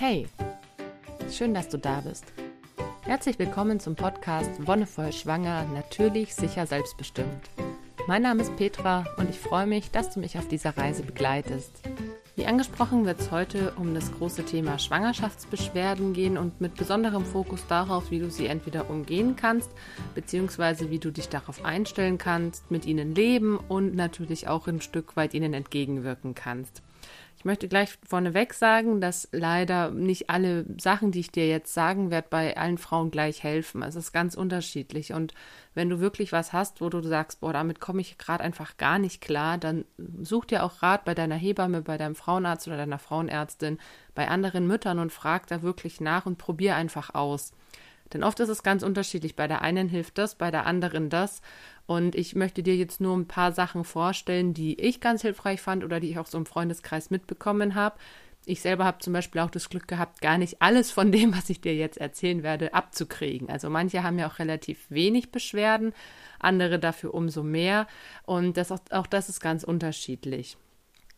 Hey, schön, dass du da bist. Herzlich willkommen zum Podcast Wonnevoll Schwanger, natürlich, sicher, selbstbestimmt. Mein Name ist Petra und ich freue mich, dass du mich auf dieser Reise begleitest. Wie angesprochen wird es heute um das große Thema Schwangerschaftsbeschwerden gehen und mit besonderem Fokus darauf, wie du sie entweder umgehen kannst, beziehungsweise wie du dich darauf einstellen kannst, mit ihnen leben und natürlich auch ein Stück weit ihnen entgegenwirken kannst. Ich möchte gleich vorneweg sagen, dass leider nicht alle Sachen, die ich dir jetzt sagen werde, bei allen Frauen gleich helfen. Es ist ganz unterschiedlich. Und wenn du wirklich was hast, wo du sagst, boah, damit komme ich gerade einfach gar nicht klar, dann such dir auch Rat bei deiner Hebamme, bei deinem Frauenarzt oder deiner Frauenärztin, bei anderen Müttern und frag da wirklich nach und probier einfach aus. Denn oft ist es ganz unterschiedlich. Bei der einen hilft das, bei der anderen das. Und ich möchte dir jetzt nur ein paar Sachen vorstellen, die ich ganz hilfreich fand oder die ich auch so im Freundeskreis mitbekommen habe. Ich selber habe zum Beispiel auch das Glück gehabt, gar nicht alles von dem, was ich dir jetzt erzählen werde, abzukriegen. Also manche haben ja auch relativ wenig Beschwerden, andere dafür umso mehr. Und das auch, auch das ist ganz unterschiedlich.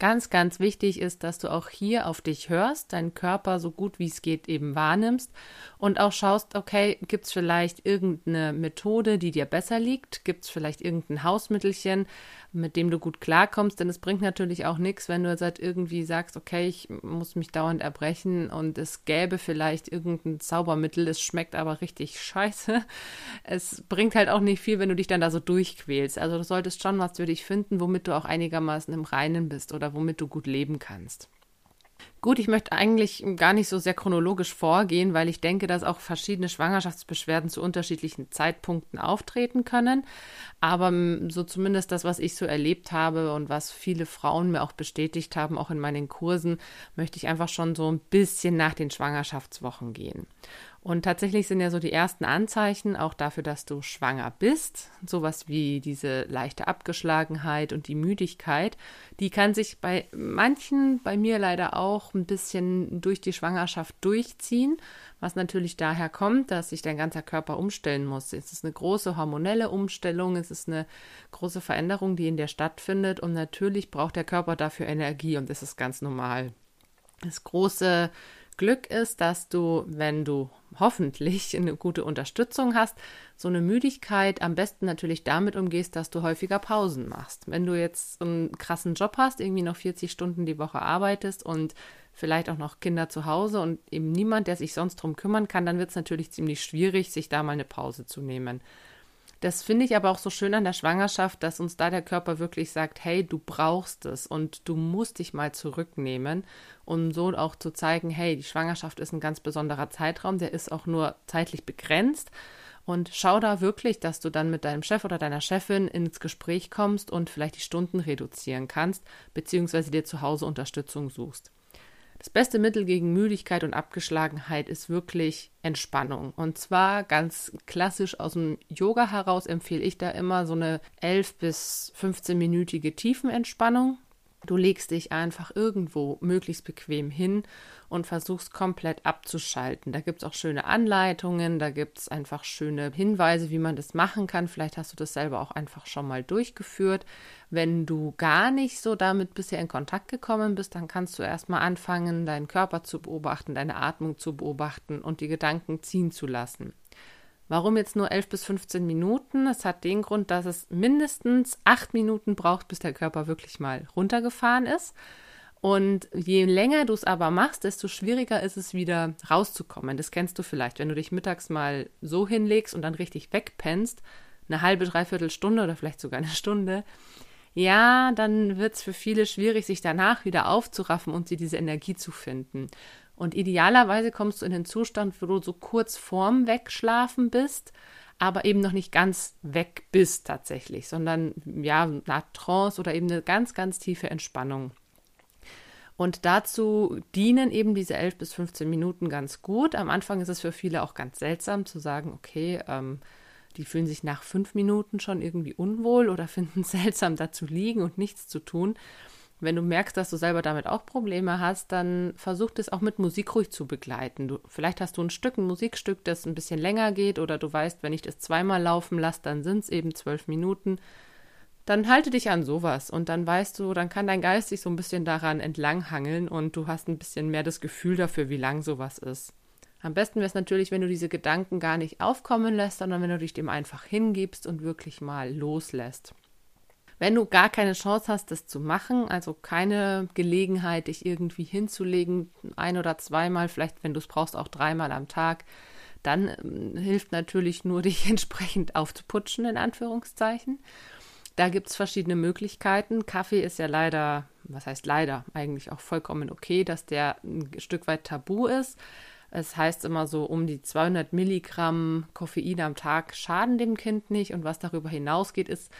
Ganz, ganz wichtig ist, dass du auch hier auf dich hörst, deinen Körper so gut wie es geht eben wahrnimmst und auch schaust, okay, gibt es vielleicht irgendeine Methode, die dir besser liegt? Gibt es vielleicht irgendein Hausmittelchen, mit dem du gut klarkommst? Denn es bringt natürlich auch nichts, wenn du seit irgendwie sagst, okay, ich muss mich dauernd erbrechen und es gäbe vielleicht irgendein Zaubermittel, es schmeckt aber richtig scheiße. Es bringt halt auch nicht viel, wenn du dich dann da so durchquälst. Also du solltest schon was für dich finden, womit du auch einigermaßen im Reinen bist oder womit du gut leben kannst. Gut, ich möchte eigentlich gar nicht so sehr chronologisch vorgehen, weil ich denke, dass auch verschiedene Schwangerschaftsbeschwerden zu unterschiedlichen Zeitpunkten auftreten können. Aber so zumindest das, was ich so erlebt habe und was viele Frauen mir auch bestätigt haben, auch in meinen Kursen, möchte ich einfach schon so ein bisschen nach den Schwangerschaftswochen gehen. Und tatsächlich sind ja so die ersten Anzeichen auch dafür, dass du schwanger bist. Sowas wie diese leichte Abgeschlagenheit und die Müdigkeit. Die kann sich bei manchen, bei mir leider auch, ein bisschen durch die Schwangerschaft durchziehen. Was natürlich daher kommt, dass sich dein ganzer Körper umstellen muss. Es ist eine große hormonelle Umstellung. Es ist eine große Veränderung, die in dir stattfindet. Und natürlich braucht der Körper dafür Energie. Und das ist ganz normal. Das große Glück ist, dass du, wenn du hoffentlich eine gute Unterstützung hast, so eine Müdigkeit am besten natürlich damit umgehst, dass du häufiger Pausen machst. Wenn du jetzt einen krassen Job hast, irgendwie noch 40 Stunden die Woche arbeitest und vielleicht auch noch Kinder zu Hause und eben niemand, der sich sonst drum kümmern kann, dann wird es natürlich ziemlich schwierig, sich da mal eine Pause zu nehmen. Das finde ich aber auch so schön an der Schwangerschaft, dass uns da der Körper wirklich sagt, hey, du brauchst es und du musst dich mal zurücknehmen, um so auch zu zeigen, hey, die Schwangerschaft ist ein ganz besonderer Zeitraum, der ist auch nur zeitlich begrenzt. Und schau da wirklich, dass du dann mit deinem Chef oder deiner Chefin ins Gespräch kommst und vielleicht die Stunden reduzieren kannst, beziehungsweise dir zu Hause Unterstützung suchst. Das beste Mittel gegen Müdigkeit und Abgeschlagenheit ist wirklich Entspannung. Und zwar ganz klassisch aus dem Yoga heraus empfehle ich da immer so eine 11 bis 15-minütige Tiefenentspannung. Du legst dich einfach irgendwo möglichst bequem hin und versuchst komplett abzuschalten. Da gibt es auch schöne Anleitungen, da gibt es einfach schöne Hinweise, wie man das machen kann. Vielleicht hast du das selber auch einfach schon mal durchgeführt. Wenn du gar nicht so damit bisher in Kontakt gekommen bist, dann kannst du erstmal anfangen, deinen Körper zu beobachten, deine Atmung zu beobachten und die Gedanken ziehen zu lassen. Warum jetzt nur 11 bis 15 Minuten? Es hat den Grund, dass es mindestens acht Minuten braucht, bis der Körper wirklich mal runtergefahren ist. Und je länger du es aber machst, desto schwieriger ist es wieder rauszukommen. Das kennst du vielleicht, wenn du dich mittags mal so hinlegst und dann richtig wegpennst, eine halbe, dreiviertel Stunde oder vielleicht sogar eine Stunde. Ja, dann wird es für viele schwierig, sich danach wieder aufzuraffen und sie diese Energie zu finden. Und idealerweise kommst du in den Zustand, wo du so kurz vorm Wegschlafen bist, aber eben noch nicht ganz weg bist tatsächlich, sondern ja, nach Trance oder eben eine ganz, ganz tiefe Entspannung. Und dazu dienen eben diese 11 bis 15 Minuten ganz gut. Am Anfang ist es für viele auch ganz seltsam zu sagen, okay, ähm, die fühlen sich nach fünf Minuten schon irgendwie unwohl oder finden es seltsam, da zu liegen und nichts zu tun. Wenn du merkst, dass du selber damit auch Probleme hast, dann versuch es auch mit Musik ruhig zu begleiten. Du, vielleicht hast du ein Stück, ein Musikstück, das ein bisschen länger geht oder du weißt, wenn ich das zweimal laufen lasse, dann sind es eben zwölf Minuten. dann halte dich an sowas und dann weißt du, dann kann dein Geist sich so ein bisschen daran entlanghangeln und du hast ein bisschen mehr das Gefühl dafür, wie lang sowas ist. Am besten wäre es natürlich, wenn du diese Gedanken gar nicht aufkommen lässt, sondern wenn du dich dem einfach hingibst und wirklich mal loslässt. Wenn du gar keine Chance hast, das zu machen, also keine Gelegenheit, dich irgendwie hinzulegen, ein oder zweimal, vielleicht wenn du es brauchst, auch dreimal am Tag, dann äh, hilft natürlich nur, dich entsprechend aufzuputschen, in Anführungszeichen. Da gibt es verschiedene Möglichkeiten. Kaffee ist ja leider, was heißt leider, eigentlich auch vollkommen okay, dass der ein Stück weit tabu ist. Es heißt immer so, um die 200 Milligramm Koffein am Tag schaden dem Kind nicht. Und was darüber hinausgeht, ist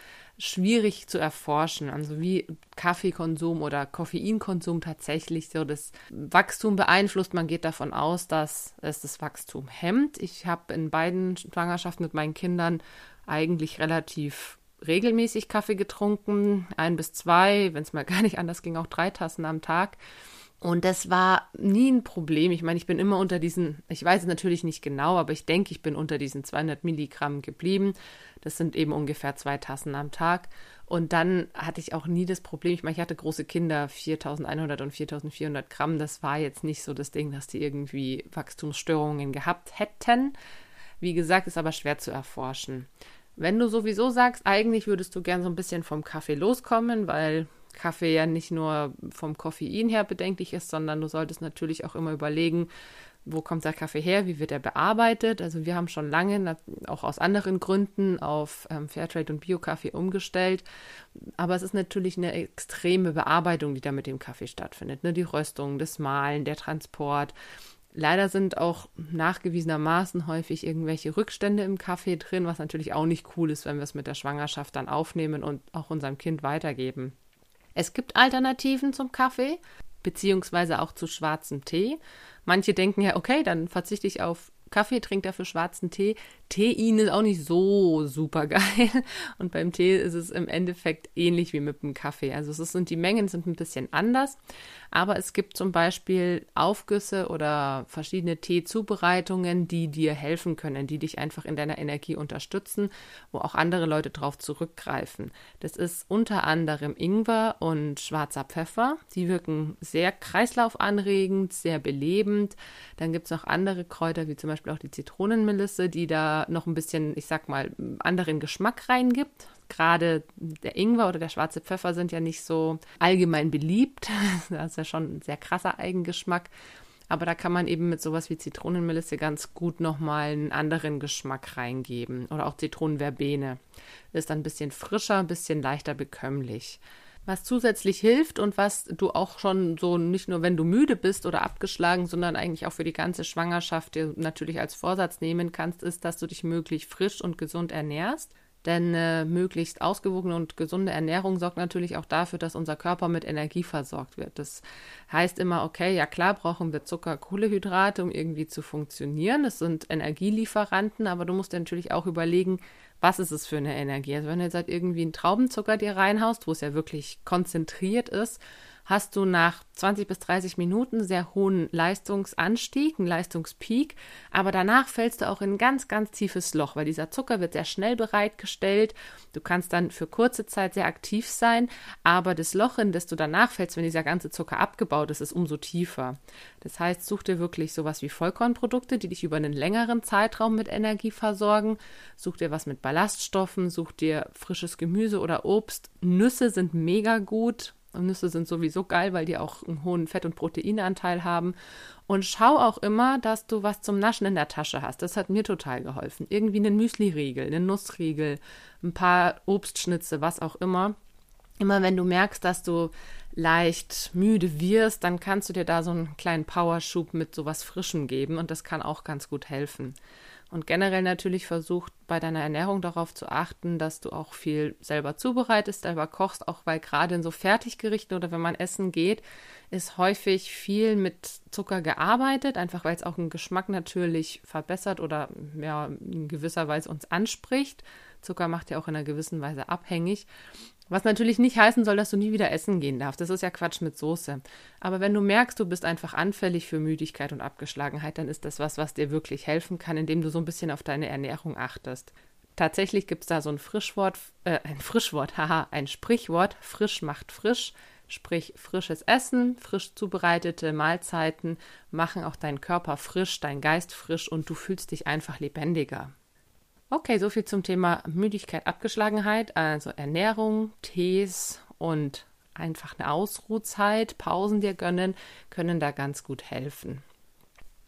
schwierig zu erforschen. Also wie Kaffeekonsum oder Koffeinkonsum tatsächlich so das Wachstum beeinflusst. Man geht davon aus, dass es das Wachstum hemmt. Ich habe in beiden Schwangerschaften mit meinen Kindern eigentlich relativ regelmäßig Kaffee getrunken, ein bis zwei, wenn es mal gar nicht anders ging, auch drei Tassen am Tag. Und das war nie ein Problem. Ich meine, ich bin immer unter diesen, ich weiß es natürlich nicht genau, aber ich denke, ich bin unter diesen 200 Milligramm geblieben. Das sind eben ungefähr zwei Tassen am Tag. Und dann hatte ich auch nie das Problem. Ich meine, ich hatte große Kinder, 4100 und 4400 Gramm. Das war jetzt nicht so das Ding, dass die irgendwie Wachstumsstörungen gehabt hätten. Wie gesagt, ist aber schwer zu erforschen. Wenn du sowieso sagst, eigentlich würdest du gern so ein bisschen vom Kaffee loskommen, weil Kaffee ja nicht nur vom Koffein her bedenklich ist, sondern du solltest natürlich auch immer überlegen, wo kommt der Kaffee her, wie wird er bearbeitet. Also wir haben schon lange, auch aus anderen Gründen, auf ähm, Fairtrade und Bio-Kaffee umgestellt. Aber es ist natürlich eine extreme Bearbeitung, die da mit dem Kaffee stattfindet. Ne? Die Röstung, das Mahlen, der Transport. Leider sind auch nachgewiesenermaßen häufig irgendwelche Rückstände im Kaffee drin, was natürlich auch nicht cool ist, wenn wir es mit der Schwangerschaft dann aufnehmen und auch unserem Kind weitergeben. Es gibt Alternativen zum Kaffee, beziehungsweise auch zu schwarzem Tee. Manche denken ja, okay, dann verzichte ich auf Kaffee, trinkt dafür schwarzen Tee. Tein ist auch nicht so super geil. Und beim Tee ist es im Endeffekt ähnlich wie mit dem Kaffee. Also es sind, die Mengen sind ein bisschen anders. Aber es gibt zum Beispiel Aufgüsse oder verschiedene Teezubereitungen, die dir helfen können, die dich einfach in deiner Energie unterstützen, wo auch andere Leute drauf zurückgreifen. Das ist unter anderem Ingwer und schwarzer Pfeffer. Die wirken sehr kreislaufanregend, sehr belebend. Dann gibt es noch andere Kräuter, wie zum Beispiel auch die Zitronenmelisse, die da noch ein bisschen, ich sag mal, anderen Geschmack reingibt gerade der Ingwer oder der schwarze Pfeffer sind ja nicht so allgemein beliebt. Das ist ja schon ein sehr krasser Eigengeschmack. Aber da kann man eben mit sowas wie Zitronenmelisse ganz gut nochmal einen anderen Geschmack reingeben. Oder auch Zitronenverbene. Ist dann ein bisschen frischer, ein bisschen leichter bekömmlich. Was zusätzlich hilft und was du auch schon so nicht nur, wenn du müde bist oder abgeschlagen, sondern eigentlich auch für die ganze Schwangerschaft dir natürlich als Vorsatz nehmen kannst, ist, dass du dich möglichst frisch und gesund ernährst. Denn äh, möglichst ausgewogene und gesunde Ernährung sorgt natürlich auch dafür, dass unser Körper mit Energie versorgt wird. Das heißt immer, okay, ja klar brauchen wir Zucker, Kohlehydrate, um irgendwie zu funktionieren. Das sind Energielieferanten, aber du musst dir natürlich auch überlegen, was ist es für eine Energie? Also wenn du jetzt halt irgendwie einen Traubenzucker dir reinhaust, wo es ja wirklich konzentriert ist, hast du nach 20 bis 30 Minuten sehr hohen Leistungsanstieg, einen Leistungspeak, aber danach fällst du auch in ein ganz, ganz tiefes Loch, weil dieser Zucker wird sehr schnell bereitgestellt. Du kannst dann für kurze Zeit sehr aktiv sein, aber das Loch, in das du danach fällst, wenn dieser ganze Zucker abgebaut ist, ist umso tiefer. Das heißt, such dir wirklich sowas wie Vollkornprodukte, die dich über einen längeren Zeitraum mit Energie versorgen. Such dir was mit Ballaststoffen, such dir frisches Gemüse oder Obst. Nüsse sind mega gut Nüsse sind sowieso geil, weil die auch einen hohen Fett- und Proteinanteil haben. Und schau auch immer, dass du was zum Naschen in der Tasche hast. Das hat mir total geholfen. Irgendwie einen Müsli-Riegel, einen Nussriegel, ein paar Obstschnitze, was auch immer. Immer wenn du merkst, dass du leicht müde wirst, dann kannst du dir da so einen kleinen Powerschub mit sowas Frischem geben und das kann auch ganz gut helfen. Und generell natürlich versucht bei deiner Ernährung darauf zu achten, dass du auch viel selber zubereitest, selber kochst, auch weil gerade in so Fertiggerichten oder wenn man essen geht, ist häufig viel mit Zucker gearbeitet, einfach weil es auch einen Geschmack natürlich verbessert oder ja, in gewisser Weise uns anspricht. Zucker macht ja auch in einer gewissen Weise abhängig. Was natürlich nicht heißen soll, dass du nie wieder essen gehen darfst. Das ist ja Quatsch mit Soße. Aber wenn du merkst, du bist einfach anfällig für Müdigkeit und Abgeschlagenheit, dann ist das was, was dir wirklich helfen kann, indem du so ein bisschen auf deine Ernährung achtest. Tatsächlich gibt es da so ein Frischwort, äh, ein Frischwort, haha, ein Sprichwort, frisch macht frisch. Sprich, frisches Essen, frisch zubereitete Mahlzeiten machen auch deinen Körper frisch, dein Geist frisch und du fühlst dich einfach lebendiger. Okay, so viel zum Thema Müdigkeit, Abgeschlagenheit, also Ernährung, Tees und einfach eine Ausruhzeit, Pausen dir gönnen, können da ganz gut helfen.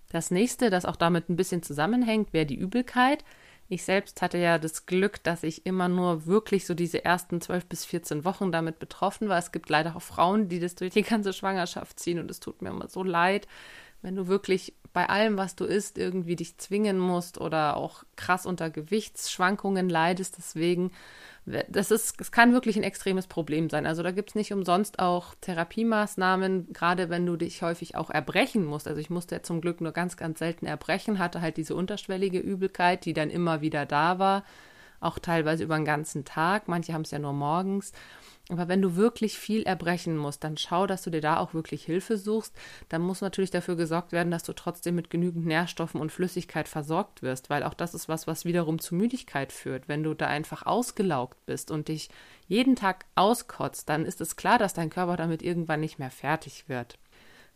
Das nächste, das auch damit ein bisschen zusammenhängt, wäre die Übelkeit. Ich selbst hatte ja das Glück, dass ich immer nur wirklich so diese ersten zwölf bis 14 Wochen damit betroffen war. Es gibt leider auch Frauen, die das durch die ganze Schwangerschaft ziehen und es tut mir immer so leid, wenn du wirklich bei allem, was du isst, irgendwie dich zwingen musst oder auch krass unter Gewichtsschwankungen leidest. Deswegen das ist, es kann wirklich ein extremes Problem sein. Also da gibt es nicht umsonst auch Therapiemaßnahmen, gerade wenn du dich häufig auch erbrechen musst. Also ich musste ja zum Glück nur ganz, ganz selten erbrechen, hatte halt diese unterschwellige Übelkeit, die dann immer wieder da war, auch teilweise über den ganzen Tag. Manche haben es ja nur morgens. Aber wenn du wirklich viel erbrechen musst, dann schau, dass du dir da auch wirklich Hilfe suchst. Dann muss natürlich dafür gesorgt werden, dass du trotzdem mit genügend Nährstoffen und Flüssigkeit versorgt wirst, weil auch das ist was, was wiederum zu Müdigkeit führt. Wenn du da einfach ausgelaugt bist und dich jeden Tag auskotzt, dann ist es klar, dass dein Körper damit irgendwann nicht mehr fertig wird.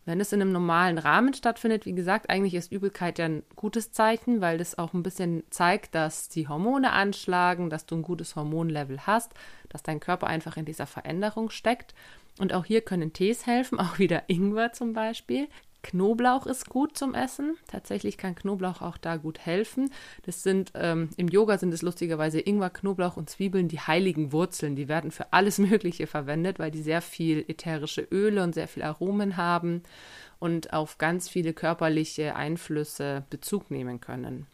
Wenn es in einem normalen Rahmen stattfindet, wie gesagt, eigentlich ist Übelkeit ja ein gutes Zeichen, weil das auch ein bisschen zeigt, dass die Hormone anschlagen, dass du ein gutes Hormonlevel hast, dass dein Körper einfach in dieser Veränderung steckt. Und auch hier können Tees helfen, auch wieder Ingwer zum Beispiel. Knoblauch ist gut zum Essen. Tatsächlich kann Knoblauch auch da gut helfen. Das sind ähm, im Yoga sind es lustigerweise Ingwer, Knoblauch und Zwiebeln die heiligen Wurzeln. Die werden für alles Mögliche verwendet, weil die sehr viel ätherische Öle und sehr viel Aromen haben und auf ganz viele körperliche Einflüsse Bezug nehmen können.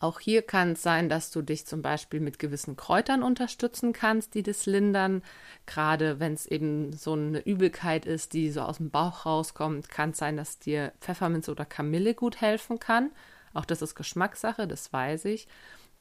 Auch hier kann es sein, dass du dich zum Beispiel mit gewissen Kräutern unterstützen kannst, die das lindern. Gerade wenn es eben so eine Übelkeit ist, die so aus dem Bauch rauskommt, kann es sein, dass dir Pfefferminz oder Kamille gut helfen kann. Auch das ist Geschmackssache, das weiß ich.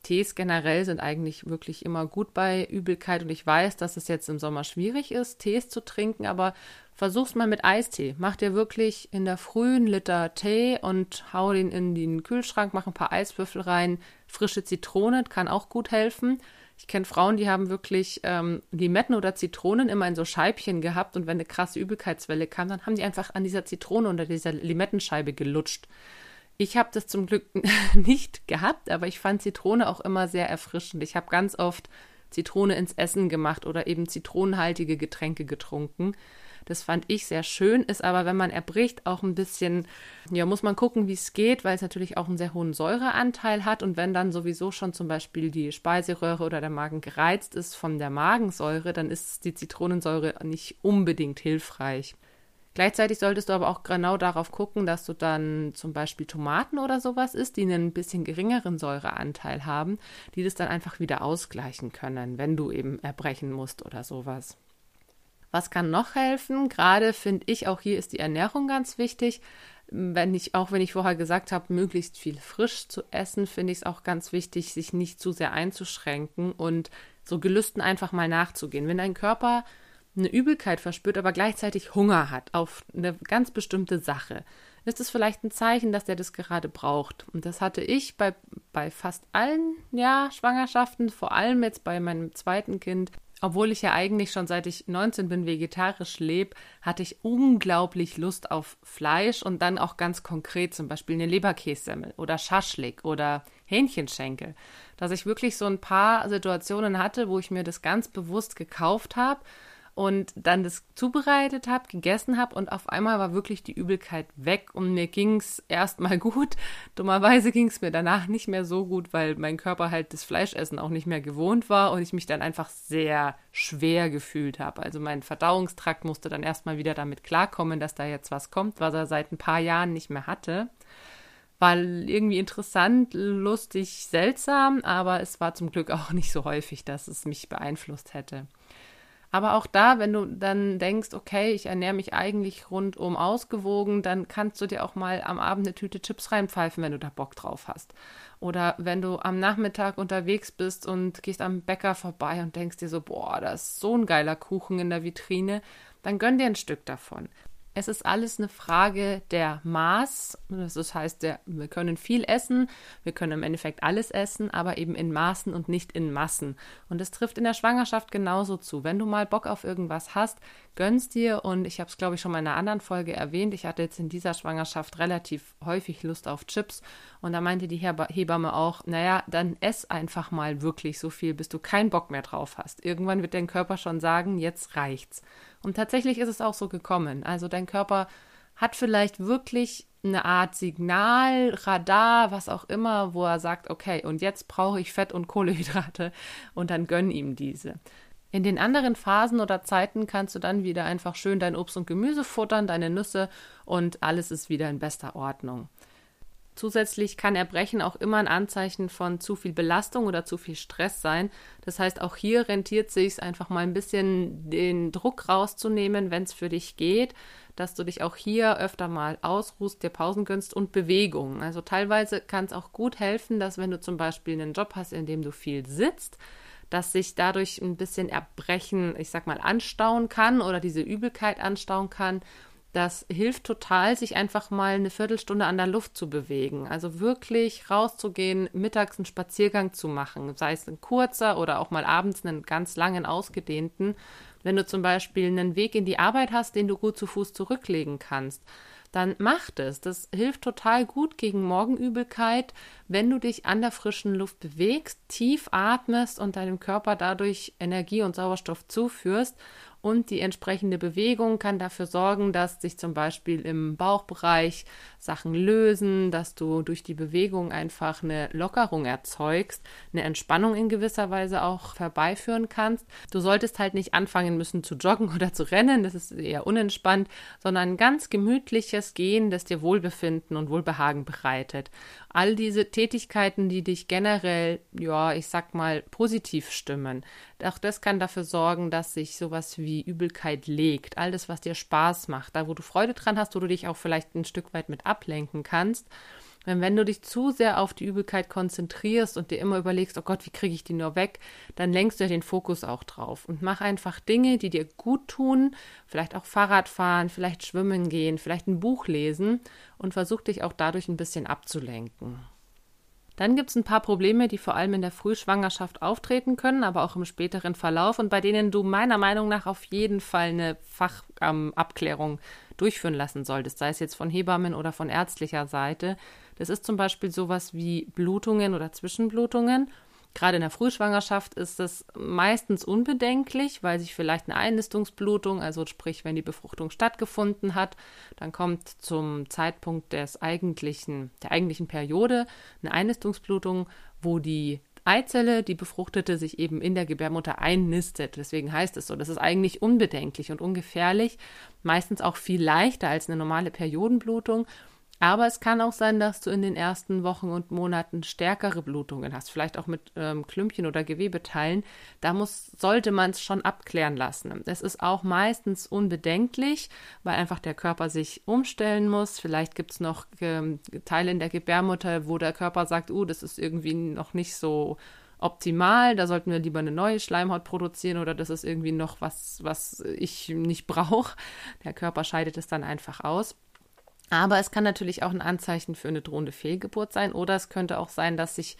Tees generell sind eigentlich wirklich immer gut bei Übelkeit und ich weiß, dass es jetzt im Sommer schwierig ist, Tees zu trinken, aber versuch's mal mit Eistee. Mach dir wirklich in der frühen Liter Tee und hau den in den Kühlschrank, mach ein paar Eiswürfel rein. Frische Zitrone kann auch gut helfen. Ich kenne Frauen, die haben wirklich ähm, Limetten oder Zitronen immer in so Scheibchen gehabt und wenn eine krasse Übelkeitswelle kam, dann haben die einfach an dieser Zitrone oder dieser Limettenscheibe gelutscht. Ich habe das zum Glück nicht gehabt, aber ich fand Zitrone auch immer sehr erfrischend. Ich habe ganz oft Zitrone ins Essen gemacht oder eben zitronenhaltige Getränke getrunken. Das fand ich sehr schön, ist aber, wenn man erbricht, auch ein bisschen, ja, muss man gucken, wie es geht, weil es natürlich auch einen sehr hohen Säureanteil hat. Und wenn dann sowieso schon zum Beispiel die Speiseröhre oder der Magen gereizt ist von der Magensäure, dann ist die Zitronensäure nicht unbedingt hilfreich. Gleichzeitig solltest du aber auch genau darauf gucken, dass du dann zum Beispiel Tomaten oder sowas isst, die einen bisschen geringeren Säureanteil haben, die das dann einfach wieder ausgleichen können, wenn du eben erbrechen musst oder sowas. Was kann noch helfen? Gerade finde ich auch hier ist die Ernährung ganz wichtig. Wenn ich, auch wenn ich vorher gesagt habe, möglichst viel frisch zu essen, finde ich es auch ganz wichtig, sich nicht zu sehr einzuschränken und so Gelüsten einfach mal nachzugehen. Wenn dein Körper eine Übelkeit verspürt, aber gleichzeitig Hunger hat auf eine ganz bestimmte Sache, ist es vielleicht ein Zeichen, dass der das gerade braucht. Und das hatte ich bei, bei fast allen ja, Schwangerschaften, vor allem jetzt bei meinem zweiten Kind. Obwohl ich ja eigentlich schon seit ich 19 bin vegetarisch lebe, hatte ich unglaublich Lust auf Fleisch und dann auch ganz konkret zum Beispiel eine Leberkässemmel oder Schaschlik oder Hähnchenschenkel. Dass ich wirklich so ein paar Situationen hatte, wo ich mir das ganz bewusst gekauft habe und dann das zubereitet habe, gegessen habe und auf einmal war wirklich die Übelkeit weg und mir ging es erstmal gut. Dummerweise ging es mir danach nicht mehr so gut, weil mein Körper halt das Fleischessen auch nicht mehr gewohnt war und ich mich dann einfach sehr schwer gefühlt habe. Also mein Verdauungstrakt musste dann erstmal wieder damit klarkommen, dass da jetzt was kommt, was er seit ein paar Jahren nicht mehr hatte. War irgendwie interessant, lustig, seltsam, aber es war zum Glück auch nicht so häufig, dass es mich beeinflusst hätte. Aber auch da, wenn du dann denkst, okay, ich ernähre mich eigentlich rundum ausgewogen, dann kannst du dir auch mal am Abend eine Tüte Chips reinpfeifen, wenn du da Bock drauf hast. Oder wenn du am Nachmittag unterwegs bist und gehst am Bäcker vorbei und denkst dir so, boah, da ist so ein geiler Kuchen in der Vitrine, dann gönn dir ein Stück davon. Es ist alles eine Frage der Maß. Das heißt, der, wir können viel essen, wir können im Endeffekt alles essen, aber eben in Maßen und nicht in Massen. Und das trifft in der Schwangerschaft genauso zu. Wenn du mal Bock auf irgendwas hast, gönnst dir. Und ich habe es, glaube ich, schon mal in einer anderen Folge erwähnt. Ich hatte jetzt in dieser Schwangerschaft relativ häufig Lust auf Chips. Und da meinte die Hebamme auch, naja, dann ess einfach mal wirklich so viel, bis du keinen Bock mehr drauf hast. Irgendwann wird dein Körper schon sagen, jetzt reicht's. Und tatsächlich ist es auch so gekommen. Also dein Körper hat vielleicht wirklich eine Art Signal, Radar, was auch immer, wo er sagt, okay, und jetzt brauche ich Fett und Kohlehydrate und dann gönn ihm diese. In den anderen Phasen oder Zeiten kannst du dann wieder einfach schön dein Obst und Gemüse futtern, deine Nüsse und alles ist wieder in bester Ordnung. Zusätzlich kann Erbrechen auch immer ein Anzeichen von zu viel Belastung oder zu viel Stress sein. Das heißt, auch hier rentiert sich einfach mal ein bisschen den Druck rauszunehmen, wenn es für dich geht, dass du dich auch hier öfter mal ausruhst, dir Pausen gönnst und Bewegung. Also teilweise kann es auch gut helfen, dass wenn du zum Beispiel einen Job hast, in dem du viel sitzt, dass sich dadurch ein bisschen Erbrechen, ich sag mal, anstauen kann oder diese Übelkeit anstauen kann das hilft total, sich einfach mal eine Viertelstunde an der Luft zu bewegen. Also wirklich rauszugehen, mittags einen Spaziergang zu machen, sei es ein kurzer oder auch mal abends einen ganz langen, ausgedehnten. Wenn du zum Beispiel einen Weg in die Arbeit hast, den du gut zu Fuß zurücklegen kannst, dann mach das. Das hilft total gut gegen Morgenübelkeit, wenn du dich an der frischen Luft bewegst, tief atmest und deinem Körper dadurch Energie und Sauerstoff zuführst und die entsprechende Bewegung kann dafür sorgen, dass sich zum Beispiel im Bauchbereich Sachen lösen, dass du durch die Bewegung einfach eine Lockerung erzeugst, eine Entspannung in gewisser Weise auch herbeiführen kannst. Du solltest halt nicht anfangen müssen zu joggen oder zu rennen, das ist eher unentspannt, sondern ein ganz gemütliches Gehen, das dir Wohlbefinden und Wohlbehagen bereitet. All diese Tätigkeiten, die dich generell, ja, ich sag mal, positiv stimmen, auch das kann dafür sorgen, dass sich sowas wie Übelkeit legt. All das, was dir Spaß macht, da wo du Freude dran hast, wo du dich auch vielleicht ein Stück weit mit ablenken kannst. Denn wenn du dich zu sehr auf die Übelkeit konzentrierst und dir immer überlegst, oh Gott, wie kriege ich die nur weg, dann lenkst du ja den Fokus auch drauf und mach einfach Dinge, die dir gut tun, vielleicht auch Fahrrad fahren, vielleicht schwimmen gehen, vielleicht ein Buch lesen und versuch dich auch dadurch ein bisschen abzulenken. Dann gibt es ein paar Probleme, die vor allem in der Frühschwangerschaft auftreten können, aber auch im späteren Verlauf und bei denen du meiner Meinung nach auf jeden Fall eine Fachabklärung ähm, durchführen lassen solltest, sei es jetzt von Hebammen oder von ärztlicher Seite. Das ist zum Beispiel sowas wie Blutungen oder Zwischenblutungen Gerade in der Frühschwangerschaft ist es meistens unbedenklich, weil sich vielleicht eine Einnistungsblutung, also sprich, wenn die Befruchtung stattgefunden hat, dann kommt zum Zeitpunkt des eigentlichen, der eigentlichen Periode eine Einnistungsblutung, wo die Eizelle, die befruchtete, sich eben in der Gebärmutter einnistet. Deswegen heißt es so. Das ist eigentlich unbedenklich und ungefährlich, meistens auch viel leichter als eine normale Periodenblutung. Aber es kann auch sein, dass du in den ersten Wochen und Monaten stärkere Blutungen hast, vielleicht auch mit ähm, Klümpchen oder Gewebeteilen. Da muss, sollte man es schon abklären lassen. Es ist auch meistens unbedenklich, weil einfach der Körper sich umstellen muss. Vielleicht gibt es noch ähm, Teile in der Gebärmutter, wo der Körper sagt, uh, das ist irgendwie noch nicht so optimal, da sollten wir lieber eine neue Schleimhaut produzieren oder das ist irgendwie noch was, was ich nicht brauche. Der Körper scheidet es dann einfach aus. Aber es kann natürlich auch ein Anzeichen für eine drohende Fehlgeburt sein oder es könnte auch sein, dass sich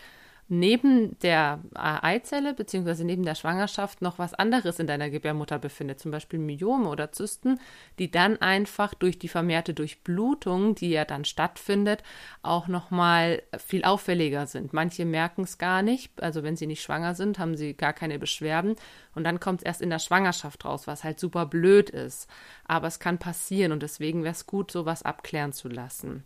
neben der Eizelle bzw. neben der Schwangerschaft noch was anderes in deiner Gebärmutter befindet, zum Beispiel Myome oder Zysten, die dann einfach durch die vermehrte Durchblutung, die ja dann stattfindet, auch nochmal viel auffälliger sind. Manche merken es gar nicht, also wenn sie nicht schwanger sind, haben sie gar keine Beschwerden und dann kommt es erst in der Schwangerschaft raus, was halt super blöd ist. Aber es kann passieren und deswegen wäre es gut, sowas abklären zu lassen.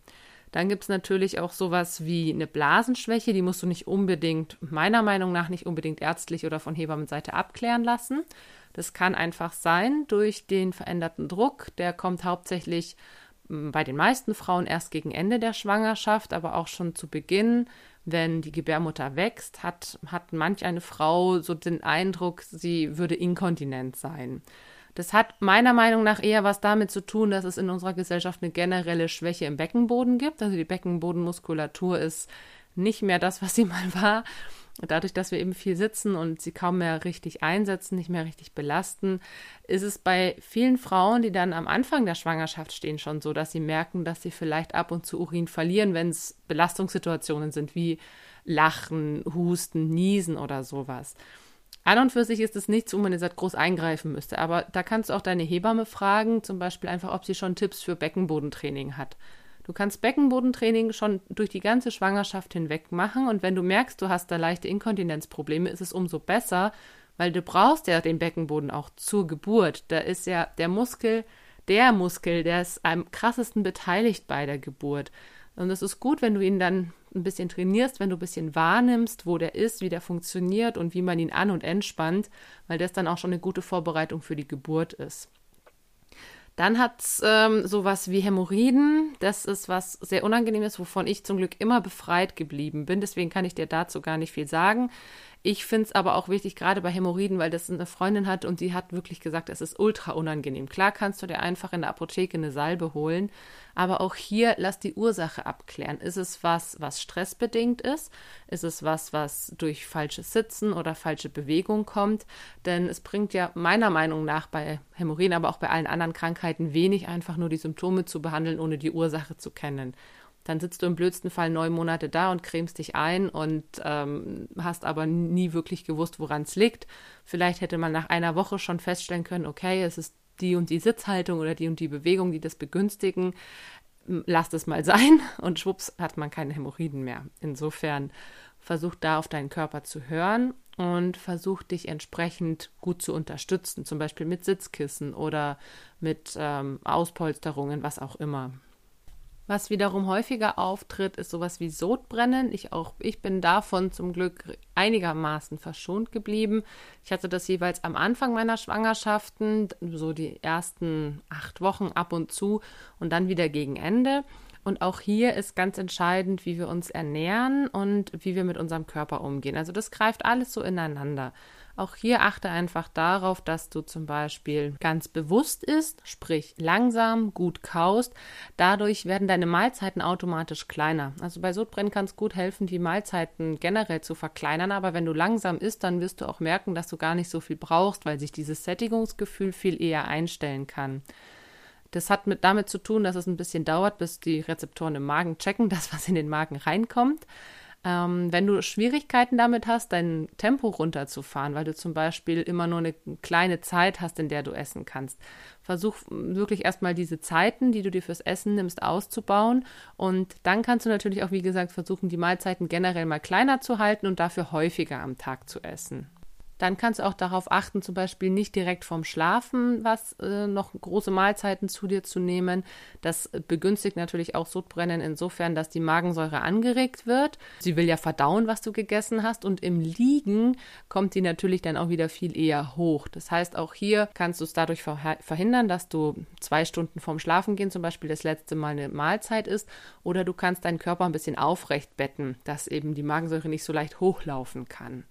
Dann gibt es natürlich auch sowas wie eine Blasenschwäche, die musst du nicht unbedingt, meiner Meinung nach nicht unbedingt ärztlich oder von Hebammenseite abklären lassen. Das kann einfach sein durch den veränderten Druck. Der kommt hauptsächlich hm, bei den meisten Frauen erst gegen Ende der Schwangerschaft, aber auch schon zu Beginn, wenn die Gebärmutter wächst, hat, hat manch eine Frau so den Eindruck, sie würde inkontinent sein. Das hat meiner Meinung nach eher was damit zu tun, dass es in unserer Gesellschaft eine generelle Schwäche im Beckenboden gibt. Also die Beckenbodenmuskulatur ist nicht mehr das, was sie mal war. Dadurch, dass wir eben viel sitzen und sie kaum mehr richtig einsetzen, nicht mehr richtig belasten, ist es bei vielen Frauen, die dann am Anfang der Schwangerschaft stehen, schon so, dass sie merken, dass sie vielleicht ab und zu Urin verlieren, wenn es Belastungssituationen sind wie Lachen, Husten, Niesen oder sowas. An und für sich ist es nichts, wo man jetzt groß eingreifen müsste. Aber da kannst du auch deine Hebamme fragen, zum Beispiel einfach, ob sie schon Tipps für Beckenbodentraining hat. Du kannst Beckenbodentraining schon durch die ganze Schwangerschaft hinweg machen und wenn du merkst, du hast da leichte Inkontinenzprobleme, ist es umso besser, weil du brauchst ja den Beckenboden auch zur Geburt. Da ist ja der Muskel, der Muskel, der ist am krassesten beteiligt bei der Geburt. Und es ist gut, wenn du ihn dann ein bisschen trainierst, wenn du ein bisschen wahrnimmst, wo der ist, wie der funktioniert und wie man ihn an- und entspannt, weil das dann auch schon eine gute Vorbereitung für die Geburt ist. Dann hat es ähm, sowas wie Hämorrhoiden. Das ist was sehr Unangenehmes, wovon ich zum Glück immer befreit geblieben bin. Deswegen kann ich dir dazu gar nicht viel sagen. Ich finde es aber auch wichtig, gerade bei Hämorrhoiden, weil das eine Freundin hat und die hat wirklich gesagt, es ist ultra unangenehm. Klar kannst du dir einfach in der Apotheke eine Salbe holen, aber auch hier lass die Ursache abklären. Ist es was, was stressbedingt ist? Ist es was, was durch falsches Sitzen oder falsche Bewegung kommt? Denn es bringt ja meiner Meinung nach bei Hämorrhoiden, aber auch bei allen anderen Krankheiten wenig, einfach nur die Symptome zu behandeln, ohne die Ursache zu kennen. Dann sitzt du im blödsten Fall neun Monate da und cremst dich ein und ähm, hast aber nie wirklich gewusst, woran es liegt. Vielleicht hätte man nach einer Woche schon feststellen können, okay, es ist die und die Sitzhaltung oder die und die Bewegung, die das begünstigen. Lass es mal sein und schwupps hat man keine Hämorrhoiden mehr. Insofern versuch da auf deinen Körper zu hören und versuch dich entsprechend gut zu unterstützen, zum Beispiel mit Sitzkissen oder mit ähm, Auspolsterungen, was auch immer. Was wiederum häufiger auftritt, ist sowas wie Sodbrennen. Ich auch, ich bin davon zum Glück einigermaßen verschont geblieben. Ich hatte das jeweils am Anfang meiner Schwangerschaften, so die ersten acht Wochen ab und zu und dann wieder gegen Ende. Und auch hier ist ganz entscheidend, wie wir uns ernähren und wie wir mit unserem Körper umgehen. Also das greift alles so ineinander. Auch hier achte einfach darauf, dass du zum Beispiel ganz bewusst isst, sprich langsam, gut kaust. Dadurch werden deine Mahlzeiten automatisch kleiner. Also bei Sodbrennen kann es gut helfen, die Mahlzeiten generell zu verkleinern. Aber wenn du langsam isst, dann wirst du auch merken, dass du gar nicht so viel brauchst, weil sich dieses Sättigungsgefühl viel eher einstellen kann. Das hat mit, damit zu tun, dass es ein bisschen dauert, bis die Rezeptoren im Magen checken, dass was in den Magen reinkommt. Ähm, wenn du Schwierigkeiten damit hast, dein Tempo runterzufahren, weil du zum Beispiel immer nur eine kleine Zeit hast, in der du essen kannst, versuch wirklich erstmal diese Zeiten, die du dir fürs Essen nimmst, auszubauen. Und dann kannst du natürlich auch, wie gesagt, versuchen, die Mahlzeiten generell mal kleiner zu halten und dafür häufiger am Tag zu essen. Dann kannst du auch darauf achten, zum Beispiel nicht direkt vorm Schlafen was äh, noch große Mahlzeiten zu dir zu nehmen. Das begünstigt natürlich auch Sodbrennen insofern, dass die Magensäure angeregt wird. Sie will ja verdauen, was du gegessen hast und im Liegen kommt die natürlich dann auch wieder viel eher hoch. Das heißt, auch hier kannst du es dadurch verhindern, dass du zwei Stunden vorm Schlafengehen zum Beispiel das letzte Mal eine Mahlzeit isst oder du kannst deinen Körper ein bisschen aufrecht betten, dass eben die Magensäure nicht so leicht hochlaufen kann.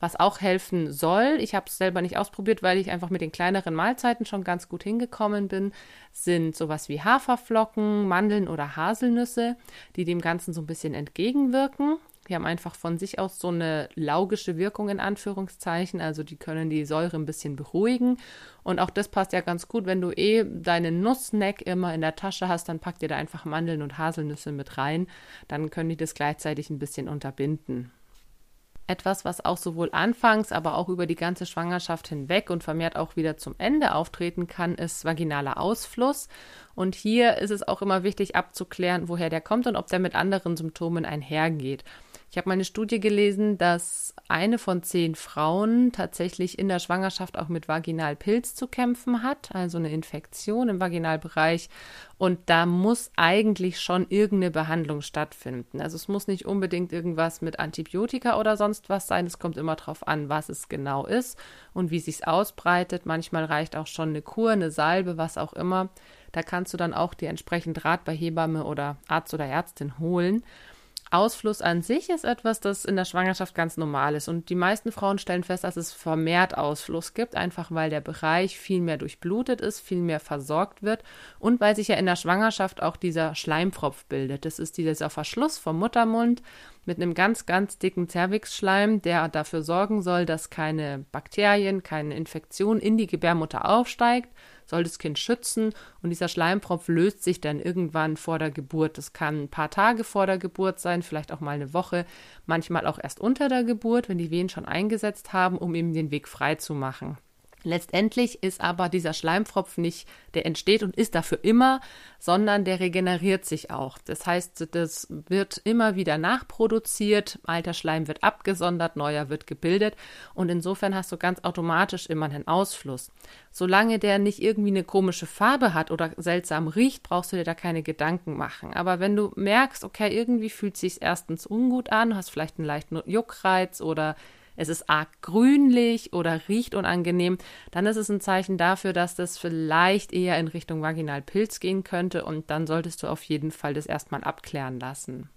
Was auch helfen soll, ich habe es selber nicht ausprobiert, weil ich einfach mit den kleineren Mahlzeiten schon ganz gut hingekommen bin, sind sowas wie Haferflocken, Mandeln oder Haselnüsse, die dem Ganzen so ein bisschen entgegenwirken. Die haben einfach von sich aus so eine laugische Wirkung in Anführungszeichen, also die können die Säure ein bisschen beruhigen. Und auch das passt ja ganz gut, wenn du eh deinen Nusssnack immer in der Tasche hast, dann pack dir da einfach Mandeln und Haselnüsse mit rein. Dann können die das gleichzeitig ein bisschen unterbinden. Etwas, was auch sowohl anfangs, aber auch über die ganze Schwangerschaft hinweg und vermehrt auch wieder zum Ende auftreten kann, ist vaginaler Ausfluss. Und hier ist es auch immer wichtig abzuklären, woher der kommt und ob der mit anderen Symptomen einhergeht. Ich habe mal eine Studie gelesen, dass eine von zehn Frauen tatsächlich in der Schwangerschaft auch mit Vaginalpilz zu kämpfen hat, also eine Infektion im Vaginalbereich. Und da muss eigentlich schon irgendeine Behandlung stattfinden. Also es muss nicht unbedingt irgendwas mit Antibiotika oder sonst was sein. Es kommt immer darauf an, was es genau ist und wie sich ausbreitet. Manchmal reicht auch schon eine Kur, eine Salbe, was auch immer. Da kannst du dann auch dir entsprechend Rat bei Hebamme oder Arzt oder Ärztin holen. Ausfluss an sich ist etwas, das in der Schwangerschaft ganz normal ist. Und die meisten Frauen stellen fest, dass es vermehrt Ausfluss gibt, einfach weil der Bereich viel mehr durchblutet ist, viel mehr versorgt wird und weil sich ja in der Schwangerschaft auch dieser Schleimpfropf bildet. Das ist dieser Verschluss vom Muttermund mit einem ganz, ganz dicken Zervixschleim, der dafür sorgen soll, dass keine Bakterien, keine Infektion in die Gebärmutter aufsteigt soll das Kind schützen und dieser Schleimpropf löst sich dann irgendwann vor der Geburt. Das kann ein paar Tage vor der Geburt sein, vielleicht auch mal eine Woche, manchmal auch erst unter der Geburt, wenn die Wehen schon eingesetzt haben, um eben den Weg frei zu machen. Letztendlich ist aber dieser Schleimpfropf nicht, der entsteht und ist dafür immer, sondern der regeneriert sich auch. Das heißt, das wird immer wieder nachproduziert, alter Schleim wird abgesondert, neuer wird gebildet und insofern hast du ganz automatisch immer einen Ausfluss. Solange der nicht irgendwie eine komische Farbe hat oder seltsam riecht, brauchst du dir da keine Gedanken machen. Aber wenn du merkst, okay, irgendwie fühlt sich erstens ungut an, hast vielleicht einen leichten Juckreiz oder es ist arg grünlich oder riecht unangenehm, dann ist es ein Zeichen dafür, dass das vielleicht eher in Richtung Vaginalpilz gehen könnte und dann solltest du auf jeden Fall das erstmal abklären lassen.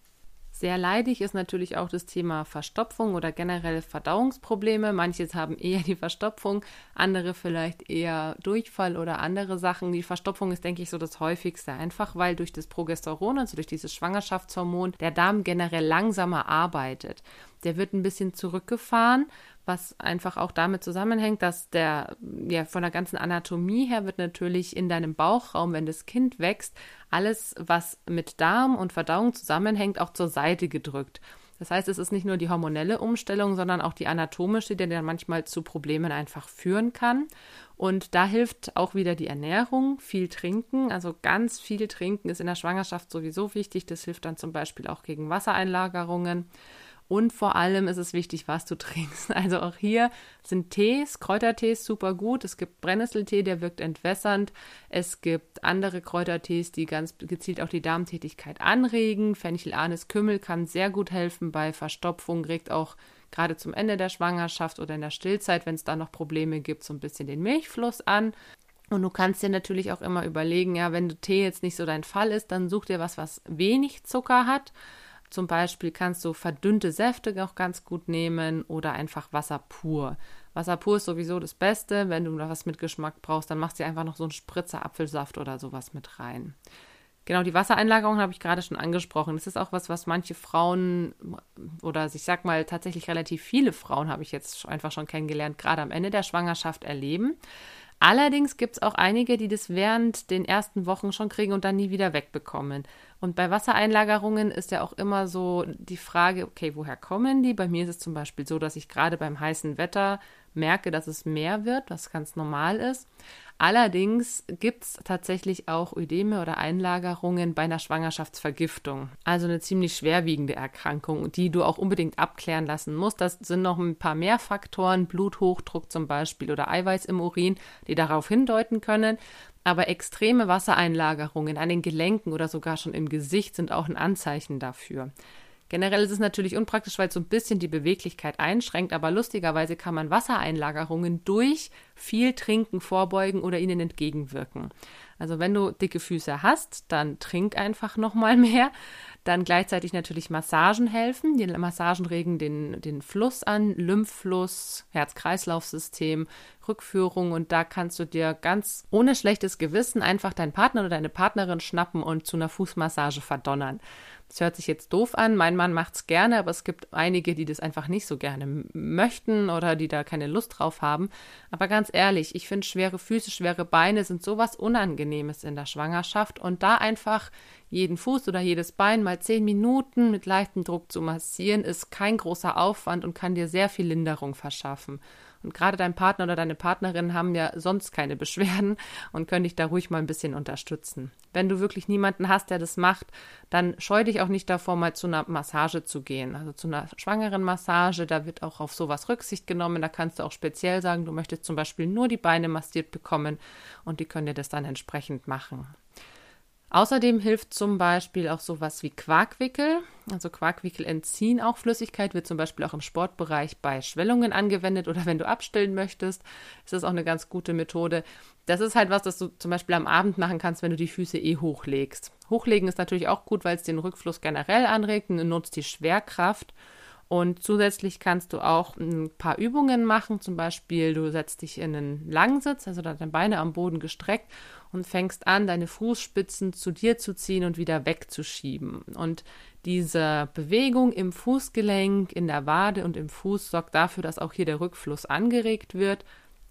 Sehr leidig ist natürlich auch das Thema Verstopfung oder generelle Verdauungsprobleme. Manche haben eher die Verstopfung, andere vielleicht eher Durchfall oder andere Sachen. Die Verstopfung ist, denke ich, so das häufigste, einfach weil durch das Progesteron, also durch dieses Schwangerschaftshormon, der Darm generell langsamer arbeitet. Der wird ein bisschen zurückgefahren, was einfach auch damit zusammenhängt, dass der, ja, von der ganzen Anatomie her wird natürlich in deinem Bauchraum, wenn das Kind wächst, alles, was mit Darm und Verdauung zusammenhängt, auch zur Seite gedrückt. Das heißt, es ist nicht nur die hormonelle Umstellung, sondern auch die anatomische, die dann manchmal zu Problemen einfach führen kann. Und da hilft auch wieder die Ernährung, viel trinken. Also ganz viel trinken ist in der Schwangerschaft sowieso wichtig. Das hilft dann zum Beispiel auch gegen Wassereinlagerungen. Und vor allem ist es wichtig, was du trinkst. Also auch hier sind Tees, Kräutertees super gut. Es gibt Brennnesseltee, der wirkt entwässernd. Es gibt andere Kräutertees, die ganz gezielt auch die Darmtätigkeit anregen. Fenchel, Anis, Kümmel kann sehr gut helfen bei Verstopfung, regt auch gerade zum Ende der Schwangerschaft oder in der Stillzeit, wenn es da noch Probleme gibt, so ein bisschen den Milchfluss an. Und du kannst dir natürlich auch immer überlegen, ja, wenn du Tee jetzt nicht so dein Fall ist, dann such dir was, was wenig Zucker hat zum Beispiel kannst du verdünnte Säfte auch ganz gut nehmen oder einfach Wasser pur. Wasser pur ist sowieso das Beste. Wenn du da was mit Geschmack brauchst, dann machst du einfach noch so einen Spritzer Apfelsaft oder sowas mit rein. Genau, die Wassereinlagerung habe ich gerade schon angesprochen. Das ist auch was, was manche Frauen oder ich sag mal tatsächlich relativ viele Frauen habe ich jetzt einfach schon kennengelernt, gerade am Ende der Schwangerschaft erleben. Allerdings gibt es auch einige, die das während den ersten Wochen schon kriegen und dann nie wieder wegbekommen. Und bei Wassereinlagerungen ist ja auch immer so die Frage, okay, woher kommen die? Bei mir ist es zum Beispiel so, dass ich gerade beim heißen Wetter merke, dass es mehr wird, was ganz normal ist. Allerdings gibt es tatsächlich auch Ödeme oder Einlagerungen bei einer Schwangerschaftsvergiftung. Also eine ziemlich schwerwiegende Erkrankung, die du auch unbedingt abklären lassen musst. Das sind noch ein paar mehr Faktoren, Bluthochdruck zum Beispiel oder Eiweiß im Urin, die darauf hindeuten können. Aber extreme Wassereinlagerungen an den Gelenken oder sogar schon im Gesicht sind auch ein Anzeichen dafür. Generell ist es natürlich unpraktisch, weil es so ein bisschen die Beweglichkeit einschränkt, aber lustigerweise kann man Wassereinlagerungen durch viel Trinken vorbeugen oder ihnen entgegenwirken. Also wenn du dicke Füße hast, dann trink einfach nochmal mehr. Dann gleichzeitig natürlich Massagen helfen. Die Massagen regen den, den Fluss an, Lymphfluss, Herz-Kreislauf-System, Rückführung und da kannst du dir ganz ohne schlechtes Gewissen einfach deinen Partner oder deine Partnerin schnappen und zu einer Fußmassage verdonnern. Das hört sich jetzt doof an. Mein Mann macht es gerne, aber es gibt einige, die das einfach nicht so gerne möchten oder die da keine Lust drauf haben. Aber ganz ehrlich, ich finde schwere Füße, schwere Beine sind sowas Unangenehmes in der Schwangerschaft und da einfach jeden Fuß oder jedes Bein mal zehn Minuten mit leichtem Druck zu massieren, ist kein großer Aufwand und kann dir sehr viel Linderung verschaffen. Und gerade dein Partner oder deine Partnerin haben ja sonst keine Beschwerden und können dich da ruhig mal ein bisschen unterstützen. Wenn du wirklich niemanden hast, der das macht, dann scheu dich auch nicht davor, mal zu einer Massage zu gehen. Also zu einer schwangeren Massage, da wird auch auf sowas Rücksicht genommen. Da kannst du auch speziell sagen, du möchtest zum Beispiel nur die Beine massiert bekommen und die können dir das dann entsprechend machen. Außerdem hilft zum Beispiel auch sowas wie Quarkwickel. Also Quarkwickel entziehen auch Flüssigkeit, wird zum Beispiel auch im Sportbereich bei Schwellungen angewendet oder wenn du abstillen möchtest, ist das auch eine ganz gute Methode. Das ist halt was, das du zum Beispiel am Abend machen kannst, wenn du die Füße eh hochlegst. Hochlegen ist natürlich auch gut, weil es den Rückfluss generell anregt und nutzt die Schwerkraft. Und zusätzlich kannst du auch ein paar Übungen machen. Zum Beispiel, du setzt dich in einen Langsitz, also deine Beine am Boden gestreckt und fängst an, deine Fußspitzen zu dir zu ziehen und wieder wegzuschieben. Und diese Bewegung im Fußgelenk, in der Wade und im Fuß sorgt dafür, dass auch hier der Rückfluss angeregt wird.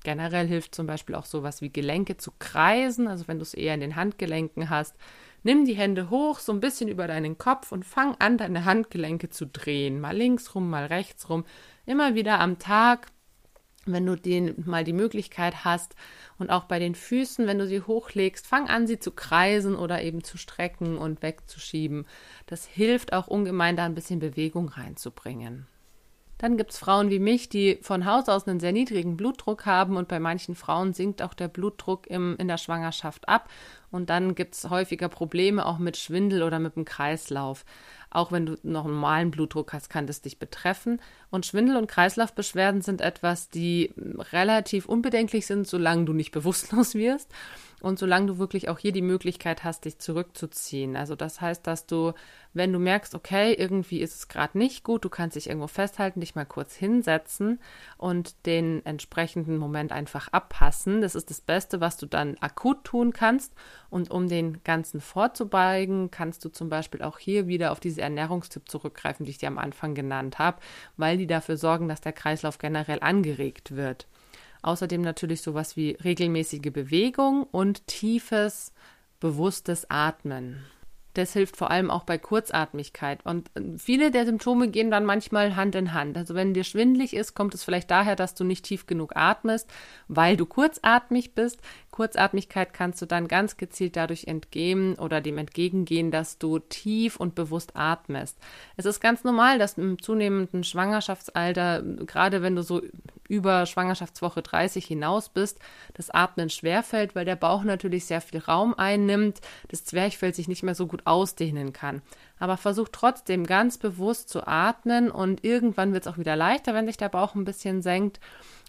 Generell hilft zum Beispiel auch sowas wie Gelenke zu kreisen, also wenn du es eher in den Handgelenken hast, Nimm die Hände hoch, so ein bisschen über deinen Kopf und fang an, deine Handgelenke zu drehen. Mal links rum, mal rechts rum. Immer wieder am Tag, wenn du den, mal die Möglichkeit hast. Und auch bei den Füßen, wenn du sie hochlegst, fang an, sie zu kreisen oder eben zu strecken und wegzuschieben. Das hilft auch ungemein, da ein bisschen Bewegung reinzubringen. Dann gibt es Frauen wie mich, die von Haus aus einen sehr niedrigen Blutdruck haben und bei manchen Frauen sinkt auch der Blutdruck im, in der Schwangerschaft ab und dann gibt es häufiger Probleme auch mit Schwindel oder mit dem Kreislauf. Auch wenn du noch einen normalen Blutdruck hast, kann das dich betreffen. Und Schwindel- und Kreislaufbeschwerden sind etwas, die relativ unbedenklich sind, solange du nicht bewusstlos wirst und solange du wirklich auch hier die Möglichkeit hast, dich zurückzuziehen. Also das heißt, dass du, wenn du merkst, okay, irgendwie ist es gerade nicht gut, du kannst dich irgendwo festhalten, dich mal kurz hinsetzen und den entsprechenden Moment einfach abpassen. Das ist das Beste, was du dann akut tun kannst. Und um den Ganzen vorzubeugen, kannst du zum Beispiel auch hier wieder auf diese Ernährungstipp zurückgreifen, die ich dir am Anfang genannt habe, weil die dafür sorgen, dass der Kreislauf generell angeregt wird. Außerdem natürlich sowas wie regelmäßige Bewegung und tiefes, bewusstes Atmen. Das hilft vor allem auch bei Kurzatmigkeit. Und äh, viele der Symptome gehen dann manchmal Hand in Hand. Also wenn dir schwindlig ist, kommt es vielleicht daher, dass du nicht tief genug atmest, weil du kurzatmig bist. Kurzatmigkeit kannst du dann ganz gezielt dadurch entgehen oder dem entgegengehen, dass du tief und bewusst atmest. Es ist ganz normal, dass im zunehmenden Schwangerschaftsalter, gerade wenn du so über Schwangerschaftswoche 30 hinaus bist, das Atmen schwerfällt, weil der Bauch natürlich sehr viel Raum einnimmt, das Zwerchfell sich nicht mehr so gut ausdehnen kann. Aber versuch trotzdem ganz bewusst zu atmen und irgendwann wird es auch wieder leichter, wenn sich der Bauch ein bisschen senkt.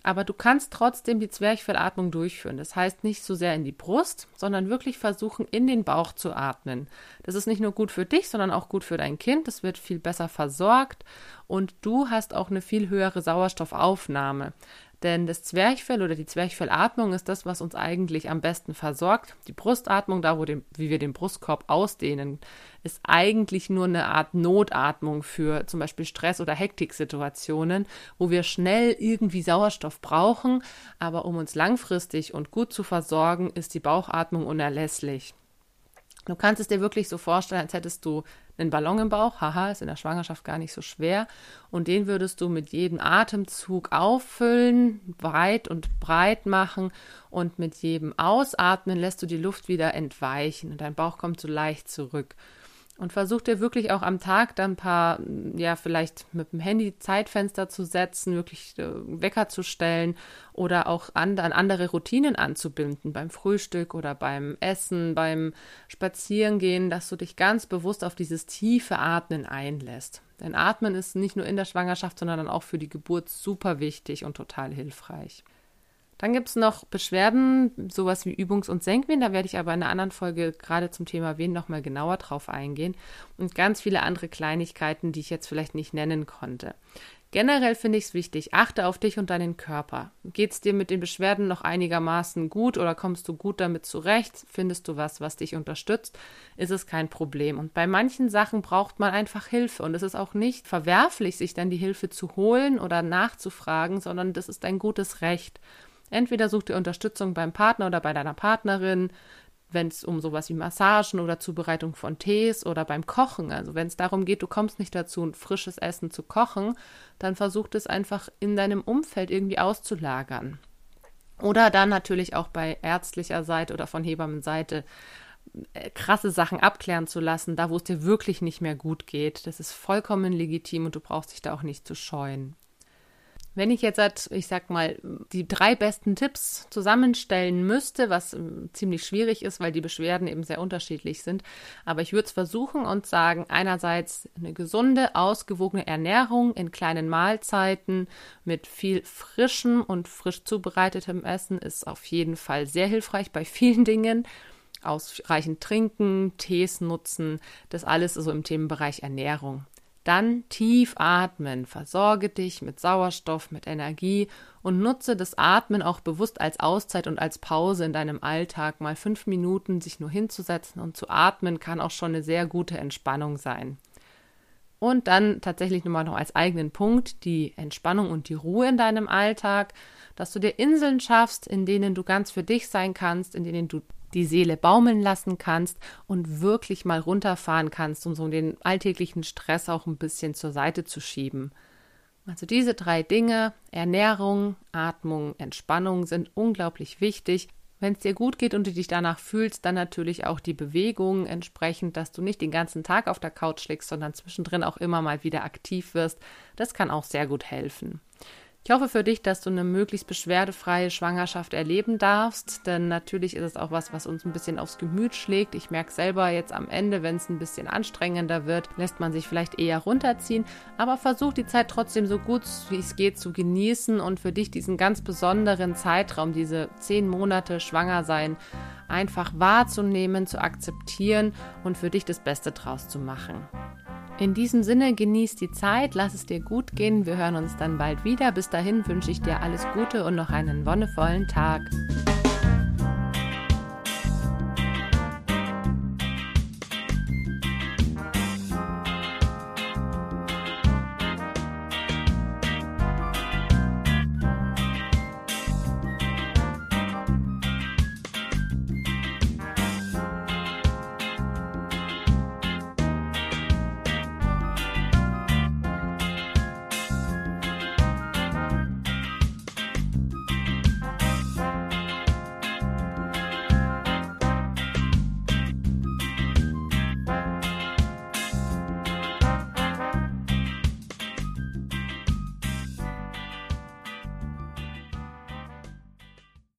Aber du kannst trotzdem die Zwerchfellatmung durchführen. Das heißt nicht so sehr in die Brust, sondern wirklich versuchen, in den Bauch zu atmen. Das ist nicht nur gut für dich, sondern auch gut für dein Kind. Es wird viel besser versorgt und du hast auch eine viel höhere Sauerstoffaufnahme. Denn das Zwerchfell oder die Zwerchfellatmung ist das, was uns eigentlich am besten versorgt. Die Brustatmung, da wo den, wie wir den Brustkorb ausdehnen, ist eigentlich nur eine Art Notatmung für zum Beispiel Stress- oder Hektiksituationen, wo wir schnell irgendwie Sauerstoff brauchen. Aber um uns langfristig und gut zu versorgen, ist die Bauchatmung unerlässlich. Du kannst es dir wirklich so vorstellen, als hättest du einen Ballon im Bauch. Haha, ist in der Schwangerschaft gar nicht so schwer. Und den würdest du mit jedem Atemzug auffüllen, breit und breit machen. Und mit jedem Ausatmen lässt du die Luft wieder entweichen und dein Bauch kommt so leicht zurück. Und versuch dir wirklich auch am Tag dann ein paar, ja, vielleicht mit dem Handy Zeitfenster zu setzen, wirklich äh, Wecker zu stellen oder auch an, an andere Routinen anzubinden, beim Frühstück oder beim Essen, beim Spazierengehen, dass du dich ganz bewusst auf dieses tiefe Atmen einlässt. Denn Atmen ist nicht nur in der Schwangerschaft, sondern dann auch für die Geburt super wichtig und total hilfreich. Dann gibt es noch Beschwerden, sowas wie Übungs- und Senkwehen. Da werde ich aber in einer anderen Folge gerade zum Thema Wehen nochmal genauer drauf eingehen. Und ganz viele andere Kleinigkeiten, die ich jetzt vielleicht nicht nennen konnte. Generell finde ich es wichtig, achte auf dich und deinen Körper. Geht es dir mit den Beschwerden noch einigermaßen gut oder kommst du gut damit zurecht? Findest du was, was dich unterstützt? Ist es kein Problem. Und bei manchen Sachen braucht man einfach Hilfe. Und es ist auch nicht verwerflich, sich dann die Hilfe zu holen oder nachzufragen, sondern das ist ein gutes Recht. Entweder such dir Unterstützung beim Partner oder bei deiner Partnerin, wenn es um sowas wie Massagen oder Zubereitung von Tees oder beim Kochen, also wenn es darum geht, du kommst nicht dazu, ein frisches Essen zu kochen, dann versuch es einfach in deinem Umfeld irgendwie auszulagern. Oder dann natürlich auch bei ärztlicher Seite oder von Hebammenseite äh, krasse Sachen abklären zu lassen, da wo es dir wirklich nicht mehr gut geht. Das ist vollkommen legitim und du brauchst dich da auch nicht zu scheuen. Wenn ich jetzt, ich sag mal, die drei besten Tipps zusammenstellen müsste, was ähm, ziemlich schwierig ist, weil die Beschwerden eben sehr unterschiedlich sind, aber ich würde es versuchen und sagen, einerseits eine gesunde, ausgewogene Ernährung in kleinen Mahlzeiten mit viel frischem und frisch zubereitetem Essen ist auf jeden Fall sehr hilfreich bei vielen Dingen ausreichend trinken, Tees nutzen, das alles so im Themenbereich Ernährung. Dann tief atmen, versorge dich mit Sauerstoff, mit Energie und nutze das Atmen auch bewusst als Auszeit und als Pause in deinem Alltag. Mal fünf Minuten sich nur hinzusetzen und zu atmen kann auch schon eine sehr gute Entspannung sein. Und dann tatsächlich nochmal noch als eigenen Punkt die Entspannung und die Ruhe in deinem Alltag, dass du dir Inseln schaffst, in denen du ganz für dich sein kannst, in denen du die Seele baumeln lassen kannst und wirklich mal runterfahren kannst, um so den alltäglichen Stress auch ein bisschen zur Seite zu schieben. Also diese drei Dinge, Ernährung, Atmung, Entspannung sind unglaublich wichtig. Wenn es dir gut geht und du dich danach fühlst, dann natürlich auch die Bewegung entsprechend, dass du nicht den ganzen Tag auf der Couch liegst, sondern zwischendrin auch immer mal wieder aktiv wirst. Das kann auch sehr gut helfen. Ich hoffe für dich, dass du eine möglichst beschwerdefreie Schwangerschaft erleben darfst, denn natürlich ist es auch was, was uns ein bisschen aufs Gemüt schlägt. Ich merke selber jetzt am Ende, wenn es ein bisschen anstrengender wird, lässt man sich vielleicht eher runterziehen, aber versuch die Zeit trotzdem so gut wie es geht zu genießen und für dich diesen ganz besonderen Zeitraum, diese zehn Monate schwanger sein, einfach wahrzunehmen, zu akzeptieren und für dich das Beste draus zu machen. In diesem Sinne genieß die Zeit, lass es dir gut gehen. Wir hören uns dann bald wieder. Bis dahin wünsche ich dir alles Gute und noch einen wonnevollen Tag.